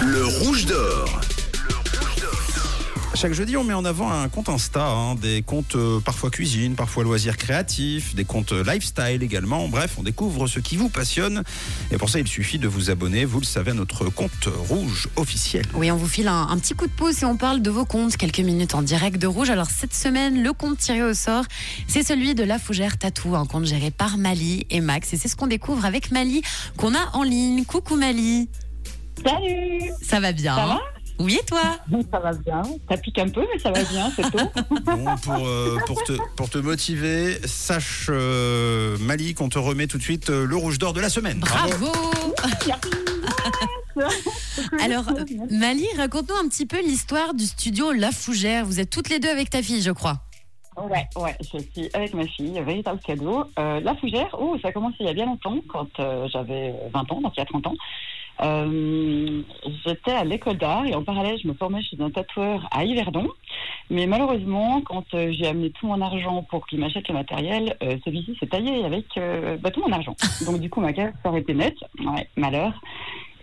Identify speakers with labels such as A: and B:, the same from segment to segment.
A: Le rouge d'or.
B: Chaque jeudi, on met en avant un compte Insta, hein, des comptes euh, parfois cuisine, parfois loisirs créatifs, des comptes euh, lifestyle également. Bref, on découvre ce qui vous passionne. Et pour ça, il suffit de vous abonner, vous le savez, à notre compte rouge officiel.
C: Oui, on vous file un, un petit coup de pouce et on parle de vos comptes quelques minutes en direct de Rouge. Alors cette semaine, le compte tiré au sort, c'est celui de La Fougère Tatou, un compte géré par Mali et Max. Et c'est ce qu'on découvre avec Mali, qu'on a en ligne. Coucou Mali,
D: Salut
C: ça va bien
D: Ça va
C: Oui, et toi?
D: Ça va bien. Ça pique un peu, mais ça va bien, c'est tout.
B: Bon, pour, euh, pour, te, pour te motiver, sache, euh, Mali, qu'on te remet tout de suite euh, le rouge d'or de la semaine.
C: Bravo Alors, euh, Mali, raconte-nous un petit peu l'histoire du studio La Fougère. Vous êtes toutes les deux avec ta fille, je crois.
D: Ouais, ouais, je suis avec ma fille, véritable cadeau. Euh, la fougère, oh, ça a commencé il y a bien longtemps, quand euh, j'avais 20 ans, donc il y a 30 ans. Euh, J'étais à l'école d'art et en parallèle, je me formais chez un tatoueur à Yverdon. Mais malheureusement, quand euh, j'ai amené tout mon argent pour qu'il m'achète le matériel, euh, celui-ci s'est taillé avec bah, tout mon argent. Donc du coup, ma carte aurait été nette. Ouais, malheur.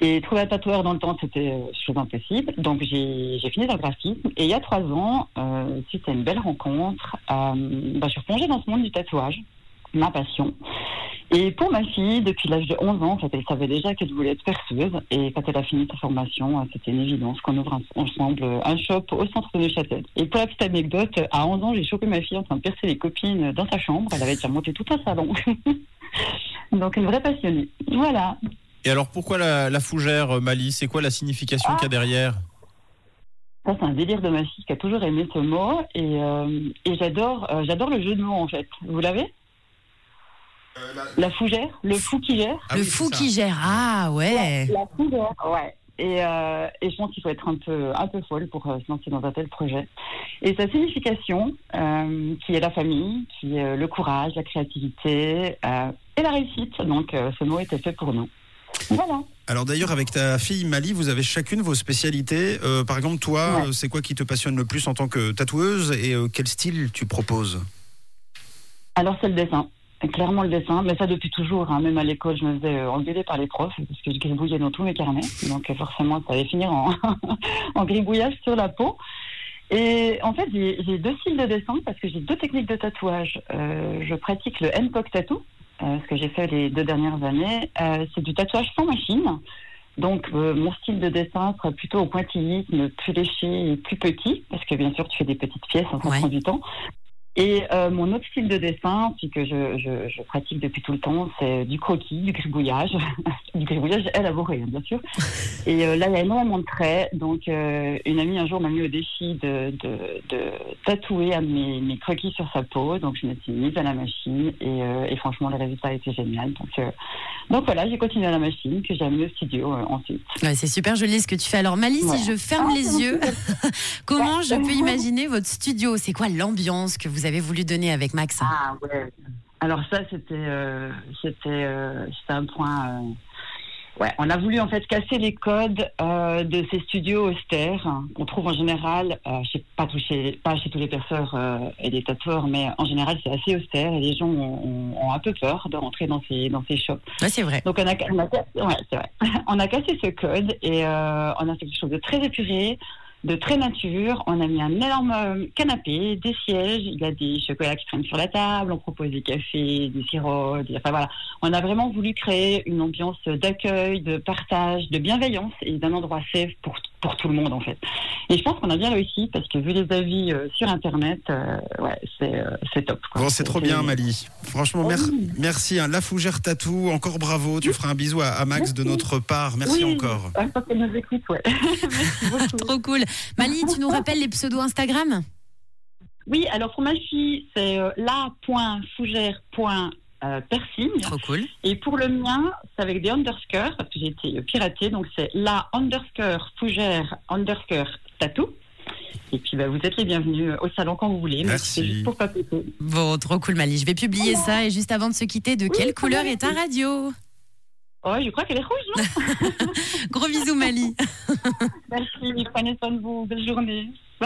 D: Et trouver un tatoueur dans le temps, c'était chose impossible. Donc j'ai fini dans le graphisme. Et il y a trois ans, suite à une belle rencontre, bah, je suis replongée dans ce monde du tatouage, ma passion. Et pour ma fille, depuis l'âge de 11 ans, en fait, elle savait déjà qu'elle voulait être perceuse. Et quand elle a fini sa formation, euh, c'était une évidence qu'on ouvre ensemble un shop au centre de Neuchâtel. Et pour la petite anecdote, à 11 ans, j'ai chopé ma fille en train de percer les copines dans sa chambre. Elle avait déjà monté tout un salon. Donc une vraie passionnée. Voilà.
E: Et alors pourquoi la, la fougère, euh, Mali? C'est quoi la signification qu'il y a derrière?
D: Ça, c'est un délire de ma fille qui a toujours aimé ce mot. Et, euh, et j'adore, euh, j'adore le jeu de mots, en fait. Vous l'avez? La fougère Le fou qui gère
B: Ah
C: le
B: oui,
C: fou qui gère. Ah ouais.
D: La fougère, ouais. Et, euh, et je pense qu'il faut être un peu, un peu folle pour euh, se lancer dans un tel projet. Et sa signification, euh, qui est la famille, qui est le courage, la créativité euh, et la réussite. Donc, euh, ce mot était fait pour nous. Voilà.
B: Alors d'ailleurs, avec ta fille Mali, vous avez chacune vos spécialités. Euh, par exemple, toi,
D: Ouais.
B: c'est quoi qui te passionne le plus en tant que tatoueuse et euh, quel style tu proposes?
D: Alors, c'est le dessin. Clairement le dessin, mais ça depuis toujours. hein. Même à l'école, je me faisais euh, engueuler par les profs parce que je gribouillais dans tous mes carnets. Donc, euh, forcément, ça allait finir en, en gribouillage sur la peau. Et en fait, j'ai deux styles de dessin parce que j'ai deux techniques de tatouage. Euh, je pratique le handpoke tattoo, euh, ce que j'ai fait les deux dernières années. Euh, c'est du tatouage sans machine. Donc, mon style de dessin sera plutôt au pointillisme, plus léché et plus petit, parce que bien sûr, tu fais des petites pièces en fonction
C: Ouais.
D: du temps. Et euh, mon autre style de dessin, puis que je, je, je pratique depuis tout le temps, c'est du croquis, du gribouillage, du gribouillage élaboré, bien sûr. Et euh, là, il y a énormément de traits. Donc, euh, une amie un jour m'a mis au défi de, de, de tatouer un de mes, mes croquis sur sa peau. Donc, je me suis mise à la machine et, et franchement, le résultat été génial. Donc, donc voilà, j'ai continué à la machine, que j'ai amené au studio ensuite.
C: Ouais, c'est super joli ce que tu fais. Alors Mali, si je ferme
D: Ah,
C: les yeux, comment je peux imaginer votre studio? C'est quoi l'ambiance que vous avez voulu donner avec Max
D: Ah ouais. Alors ça, c'était euh, c'était euh, un point. euh, Ouais, on a voulu en fait casser les codes euh, de ces studios austères hein, qu'on trouve en général, euh, chez, pas, tout chez, pas chez tous les perceurs et les tatoueurs, mais en général c'est assez austère et les gens ont, ont- ont un peu peur de rentrer dans ces dans ces shops.
C: Ouais, c'est vrai.
D: Donc on a, on a, ouais, vrai. on a cassé ce code et on a fait quelque chose de très épuré, de très nature. On a mis un énorme euh, canapé, des sièges, il y a des chocolats qui traînent sur la table, on propose des cafés, des sirops, enfin voilà. On a vraiment voulu créer une ambiance d'accueil, de partage, de bienveillance et d'un endroit safe pour, pour tout le monde en fait. Et je pense qu'on a bien réussi parce que vu les avis euh, sur internet, euh, ouais, c'est euh, c'est top. quoi.
B: Bon, c'est trop bien, Mali. Franchement, mer-
D: Oui.
B: merci. hein. La Fougère Tatou, encore bravo. Tu feras un bisou à, à Max de notre part. Merci
D: Oui.
B: encore.
D: Ah, nous écoute, ouais. Merci beaucoup.
C: Trop cool. Mali, tu nous rappelles les pseudos Instagram?
D: Oui, alors pour ma fille, c'est euh.
C: Trop cool.
D: Et pour le mien, c'est avec des underscores, parce que j'ai été piratée. Donc c'est la underscore fougère underscore tatou. Et puis bah, vous êtes les bienvenus au salon quand vous voulez.
B: Merci.
D: Juste pour papoter.
C: Bon, trop cool Mali. Je vais publier ça et juste avant de se quitter, de quelle couleur est ta radio?
D: Oh, je crois qu'elle est rouge, non?
C: Gros bisous Mali.
D: Merci, prenez soin de vous. Belle journée.